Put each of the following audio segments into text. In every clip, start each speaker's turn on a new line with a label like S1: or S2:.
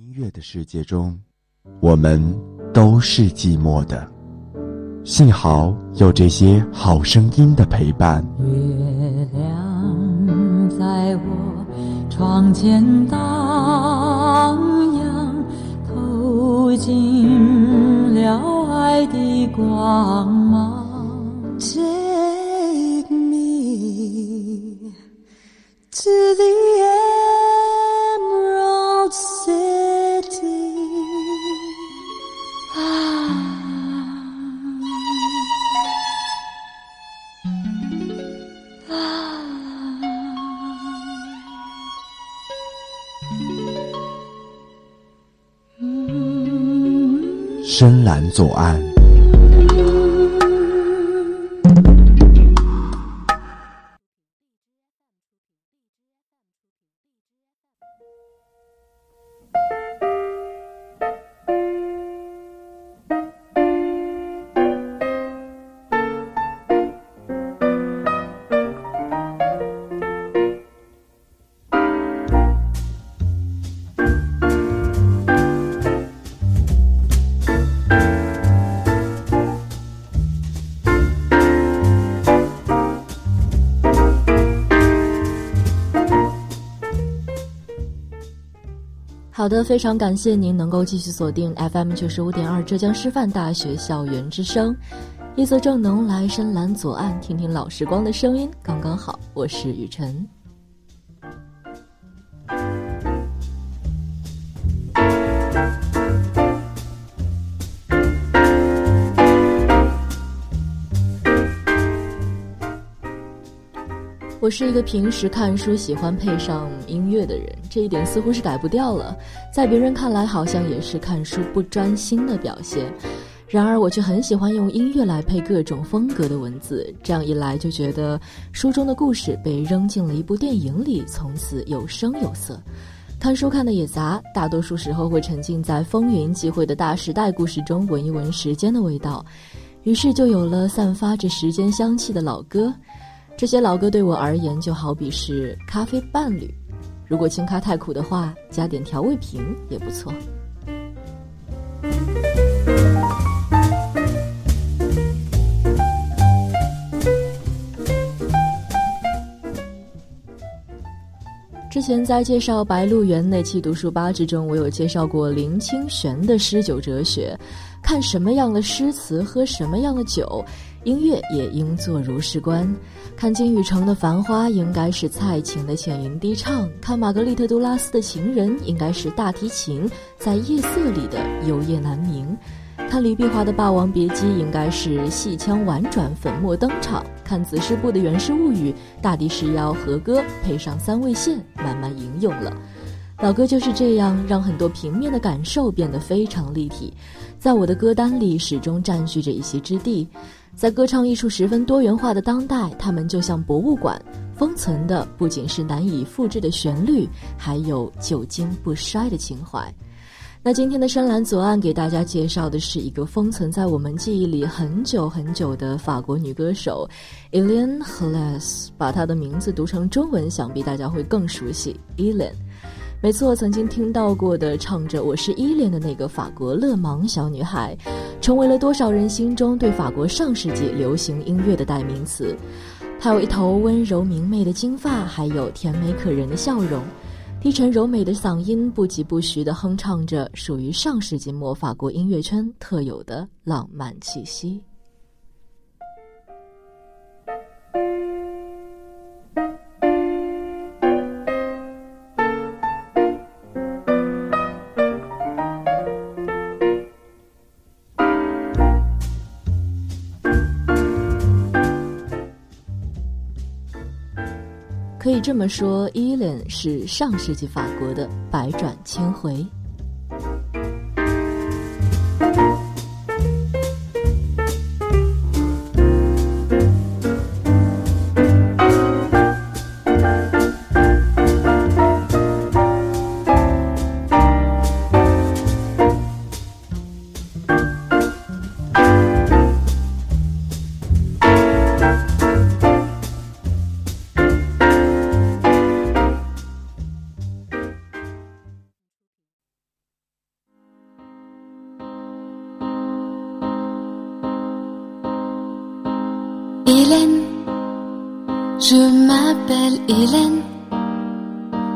S1: 音乐的世界中，我们都是寂寞的。幸好有这些好声音的陪伴。
S2: 月亮在我窗前荡漾，透进了爱的光芒。Take me to the emerald
S1: 深蓝左岸。
S3: 好的，非常感谢您能够继续锁定 FM 九十五点二浙江师范大学校园之声，夜色正浓来深蓝左岸，听听老时光的声音，刚刚好。我是雨晨。我是一个平时看书喜欢配上音乐的人，这一点似乎是改不掉了。在别人看来，好像也是看书不专心的表现。然而，我却很喜欢用音乐来配各种风格的文字，这样一来，就觉得书中的故事被扔进了一部电影里，从此有声有色。看书看的也杂，大多数时候会沉浸在风云际会的大时代故事中，闻一闻时间的味道，于是就有了散发着时间香气的老歌。这些老歌对我而言就好比是咖啡伴侣，如果清咖太苦的话，加点调味瓶也不错。之前在介绍《白鹿原》那期读书吧之中，我有介绍过林清玄的诗酒哲学，看什么样的诗词，喝什么样的酒。音乐也应作如是观，看金宇澄的《繁花》应该是蔡琴的浅吟低唱，看玛格丽特·杜拉斯的《情人》应该是大提琴在夜色里的幽咽难明，看李碧华的《霸王别姬》应该是戏腔婉转粉墨登场，看子师部的《源氏物语》大抵是要和歌配上三味线慢慢吟咏了。老歌就是这样，让很多平面的感受变得非常立体，在我的歌单里始终占据着一席之地。在歌唱艺术十分多元化的当代，他们就像博物馆，封存的不仅是难以复制的旋律，还有久经不衰的情怀。那今天的深蓝左岸给大家介绍的是一个封存在我们记忆里很久很久的法国女歌手 e l i n h e l e s 把她的名字读成中文，想必大家会更熟悉 e l e n 没错，曾经听到过的唱着“我是依恋”的那个法国勒芒小女孩，成为了多少人心中对法国上世纪流行音乐的代名词。她有一头温柔明媚的金发，还有甜美可人的笑容，低沉柔美的嗓音不疾不徐地哼唱着属于上世纪末法国音乐圈特有的浪漫气息。可以这么说，伊莲是上世纪法国的百转千回。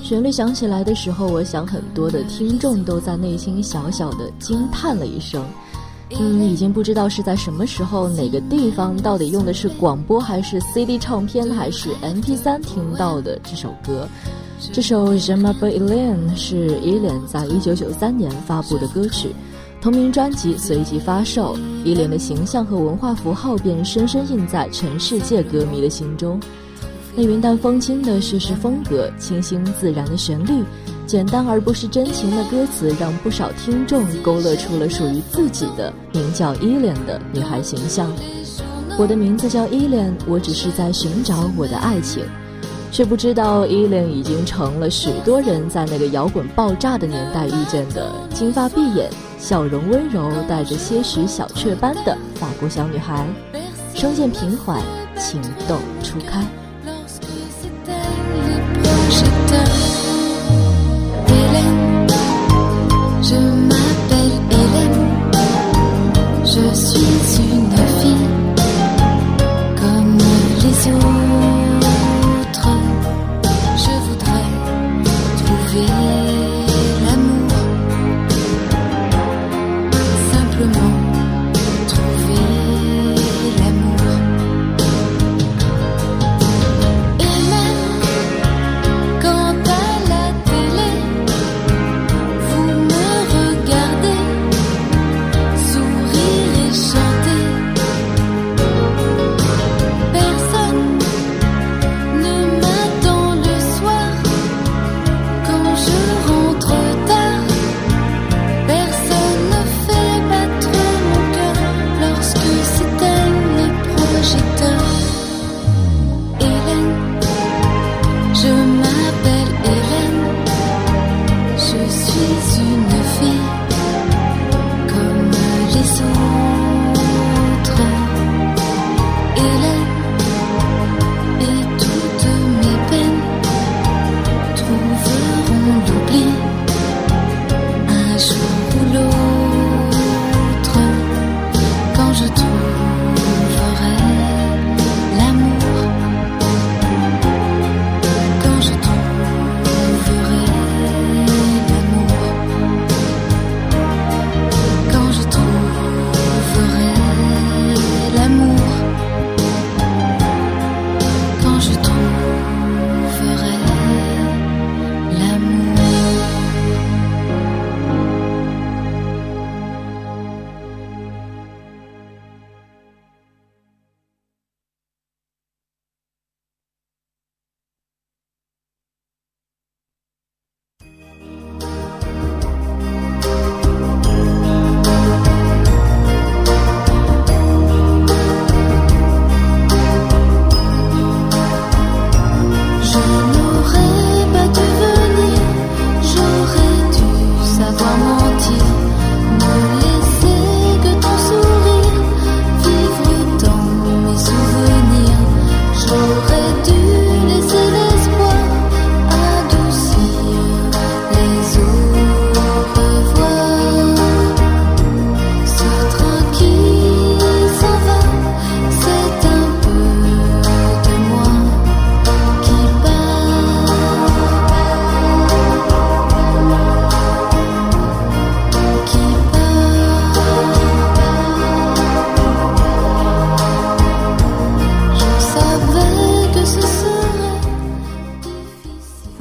S2: 旋律响起来的时候，我想很多的听众都在内心小小的惊叹了一声。嗯，已经不知道是在什么时候、哪个地方，到底用的是广播还是 CD 唱片还是 MP3 听到的这首歌。这首《Je m'appelle Hélène》是 e l a n 在一九九三年发布的歌曲，同名专辑随即发售 e l a n 的形象和文化符号便深深印在全世界歌迷的心中。那云淡风轻的叙事风格，清新自然的旋律。简单而不失真情的歌词，让不少听众勾勒出了属于自己的名叫依莲的女孩形象。我的名字叫依莲，我只是在寻找我的爱情，却不知道依莲已经成了许多人在那个摇滚爆炸的年代遇见的金发碧眼、笑容温柔、带着些许小雀斑的法国小女孩，声线平缓，情窦初开。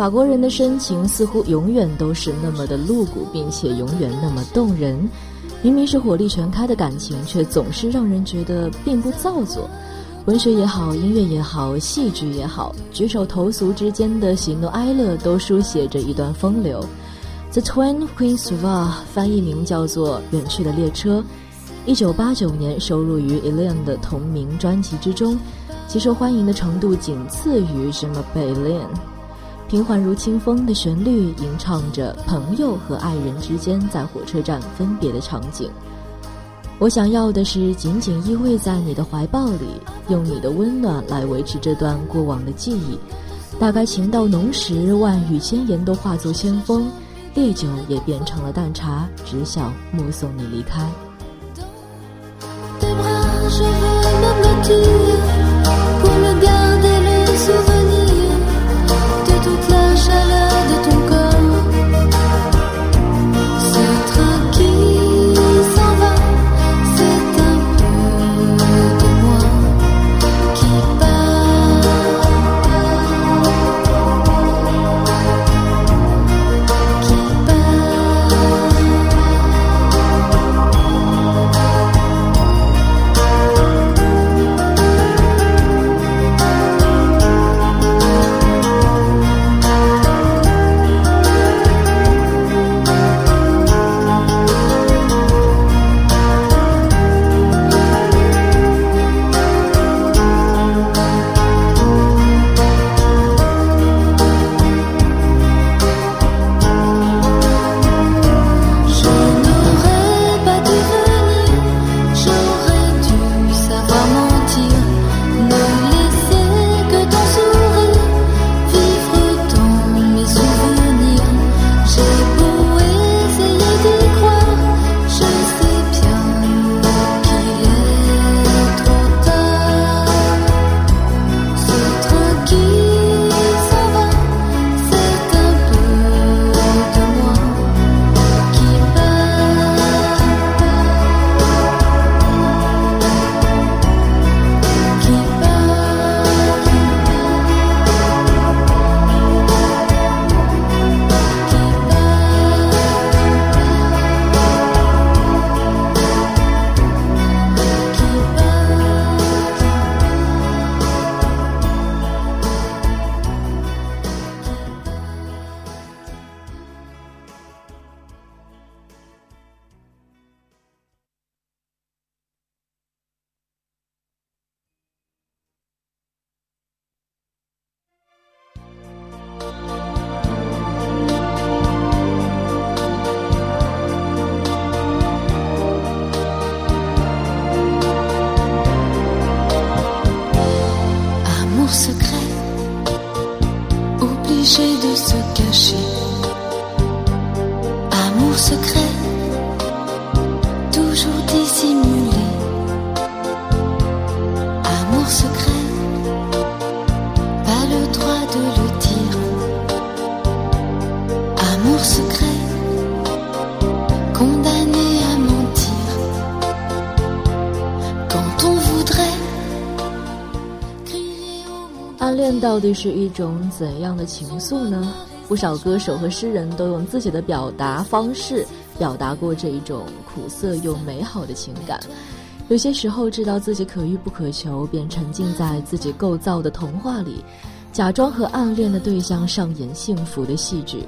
S2: 法国人的深情似乎永远都是那么的露骨，并且永远那么动人。明明是火力全开的感情，却总是让人觉得并不造作。
S3: 文学也好，音乐也好，戏剧也好，举手投足之间的喜怒哀乐都书写着一段风流。The Twin Queens of a 翻译名叫做《远去的列车》，一九八九年收录于 Elaine 的同名专辑之中，其受欢迎的程度仅次于什么 Elaine。平缓如清风的旋律，吟唱着朋友和爱人之间在火车站分别的场景。我想要的是紧紧依偎在你的怀抱里，用你的温暖来维持这段过往的记忆。大概情到浓时，万语千言都化作千风，烈酒也变成了淡茶，只想目送你离开。secret, obligé de se cacher. Amour secret. 到底是一种怎样的情愫呢？不少歌手和诗人都用自己的表达方式表达过这一种苦涩又美好的情感。有些时候知道自己可遇不可求，便沉浸在自己构造的童话里，假装和暗恋的对象上演幸福的戏剧。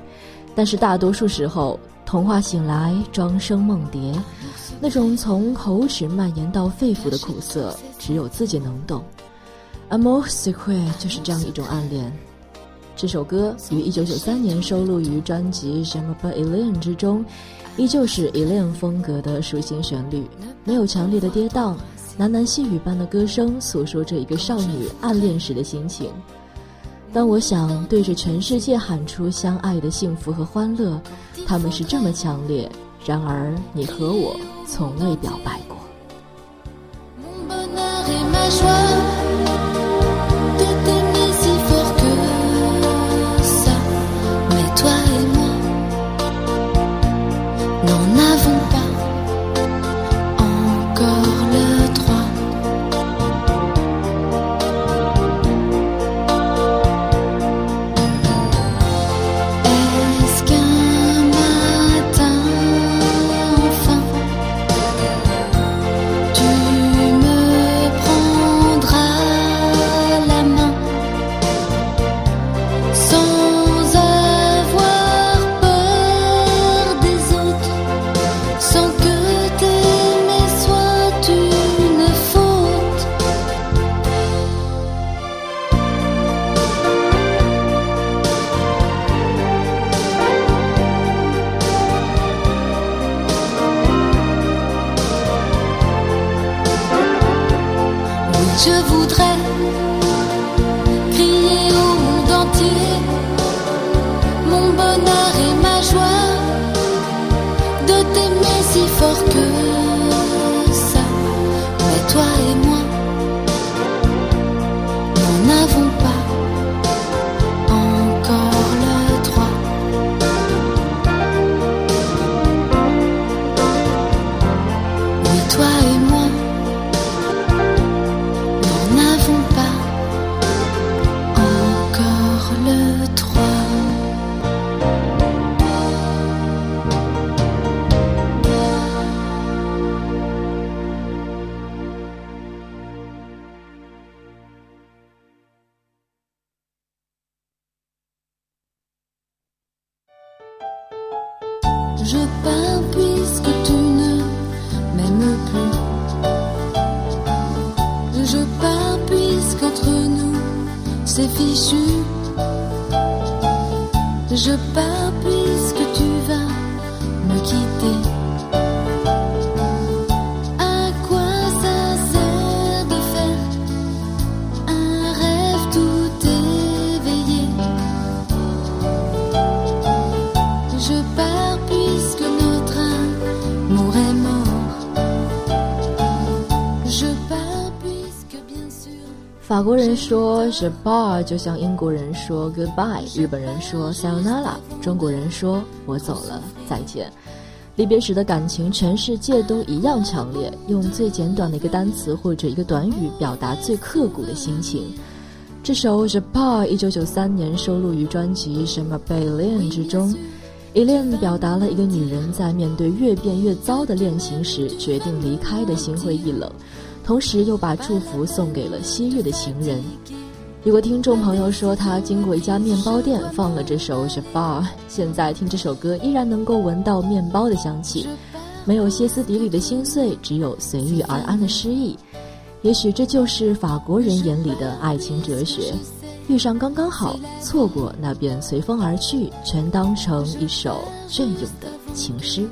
S3: 但是大多数时候，童话醒来，庄生梦蝶，那种从口齿蔓延到肺腑的苦涩，只有自己能懂。Amour secret 就是这样一种暗恋。这首歌于一九九三年收录于专辑《j a m a Elaine》之中，依旧是 Elaine 风格的抒情旋律，没有强烈的跌宕，喃喃细语般的歌声诉说着一个少女暗恋时的心情。当我想对着全世界喊出相爱的幸福和欢乐，他们是这么强烈，然而你和我从未表白过。
S2: love c'est fichu. Je pars puisque
S3: 法国人说 “je bar” 就像英国人说 “goodbye”，日本人说 “sayonara”，中国人说“我走了，再见”。离别时的感情，全世界都一样强烈，用最简短的一个单词或者一个短语表达最刻骨的心情。这首《Je Pars》一九九三年收录于专辑《什么 b e l i n 之中。e l e n 表达了一个女人在面对越变越糟的恋情时决定离开的心灰意冷，同时又把祝福送给了昔日的情人。有个听众朋友说，他经过一家面包店放了这首《Je Pars》，现在听这首歌依然能够闻到面包的香气，没有歇斯底里的心碎，只有随遇而安的诗意。也许这就是法国人眼里的爱情哲学：遇上刚刚好，错过那便随风而去，全当成一首隽永的情诗。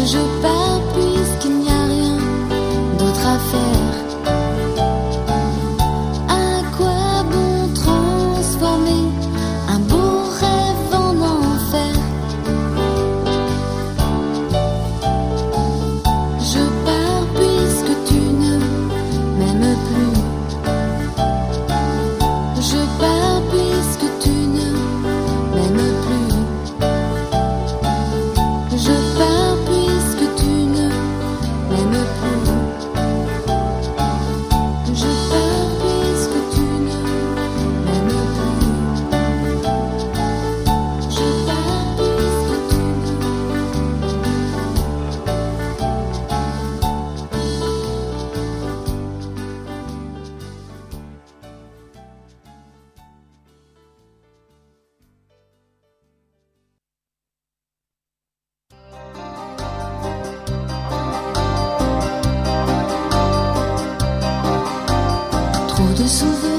S2: que je. do sorriso.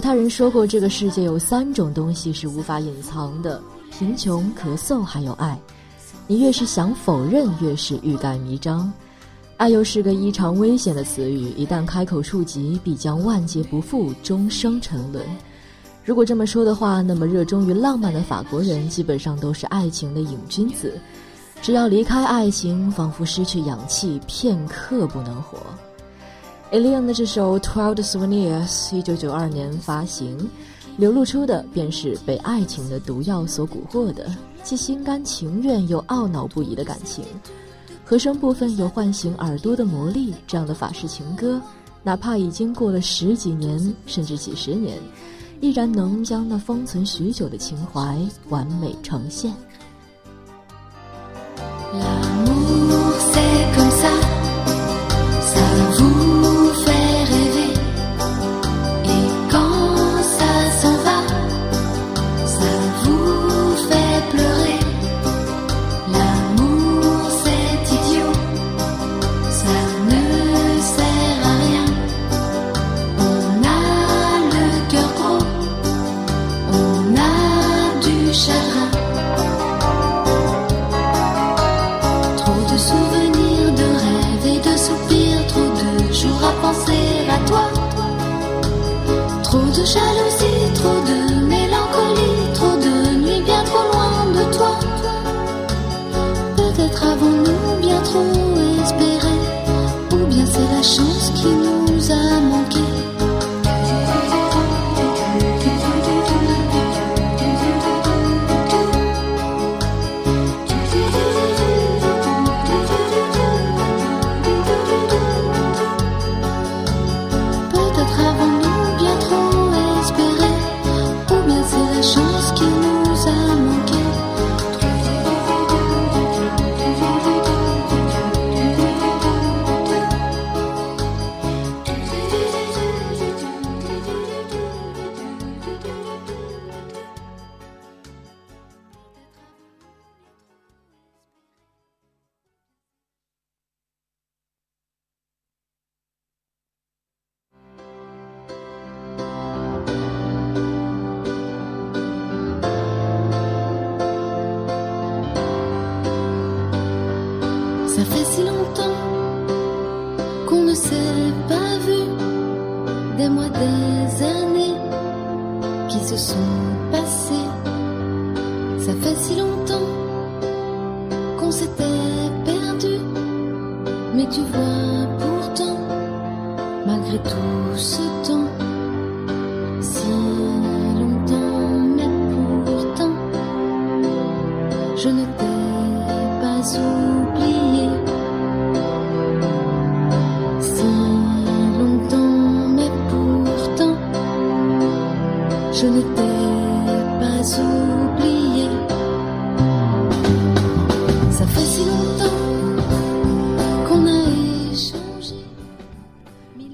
S3: 犹太人说过，这个世界有三种东西是无法隐藏的：贫穷、咳嗽，还有爱。你越是想否认，越是欲盖弥彰。爱又是个异常危险的词语，一旦开口触及，必将万劫不复，终生沉沦。如果这么说的话，那么热衷于浪漫的法国人基本上都是爱情的瘾君子，只要离开爱情，仿佛失去氧气，片刻不能活。E l i a n 的这首《Twelve Souvenirs》一九九二年发行，流露出的便是被爱情的毒药所蛊惑的，既心甘情愿又懊恼不已的感情。和声部分有唤醒耳朵的魔力，这样的法式情歌，哪怕已经过了十几年甚至几十年，依然能将那封存许久的情怀完美呈现。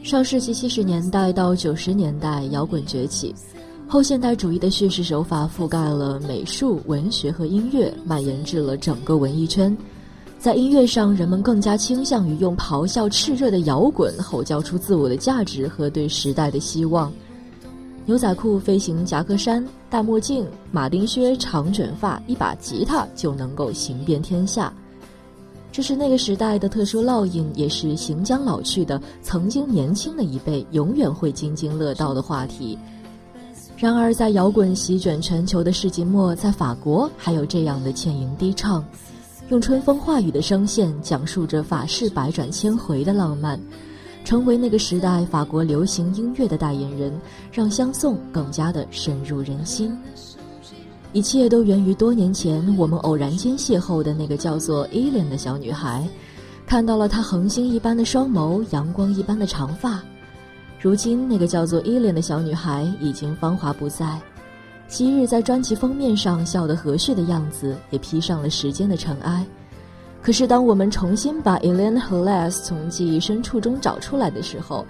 S3: 上世纪七十年代到九十年代，摇滚崛起，后现代主义的叙事手法覆盖了美术、文学和音乐，蔓延至了整个文艺圈。在音乐上，人们更加倾向于用咆哮炽热的摇滚吼叫出自我的价值和对时代的希望。牛仔裤、飞行夹克衫、大墨镜、马丁靴、长卷发，一把吉他就能够行遍天下。这是那个时代的特殊烙印，也是行将老去的曾经年轻的一辈永远会津津乐道的话题。然而，在摇滚席卷全球的世纪末，在法国还有这样的倩影低唱，用春风化雨的声线讲述着法式百转千回的浪漫，成为那个时代法国流行音乐的代言人，让相送更加的深入人心。一切都源于多年前我们偶然间邂逅的那个叫做伊莲的小女孩，看到了她恒星一般的双眸，阳光一般的长发。如今，那个叫做伊莲的小女孩已经芳华不再。昔日在专辑封面上笑得和煦的样子，也披上了时间的尘埃。可是，当我们重新把 Elaine h l e s 从记忆深处中找出来的时候，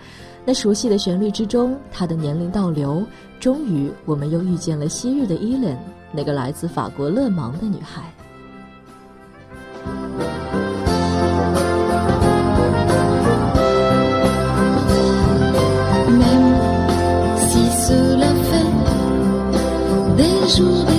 S3: 那熟悉的旋律之中，她的年龄倒流，终于，我们又遇见了昔日的 Elaine，那个来自法国勒芒的女孩。
S2: je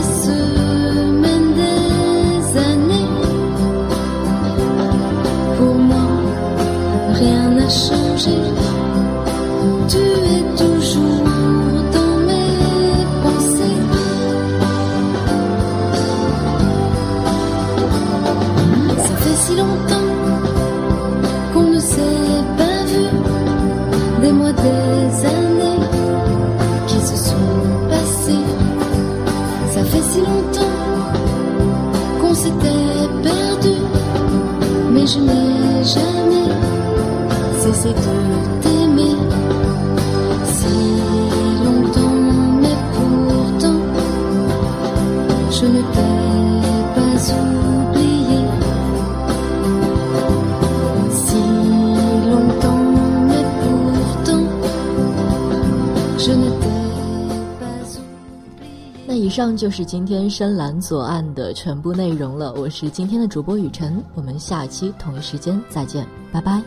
S3: 那以上就是今天深蓝左岸的全部内容了。我是今天的主播雨辰，我们下期同一时间再见，拜拜。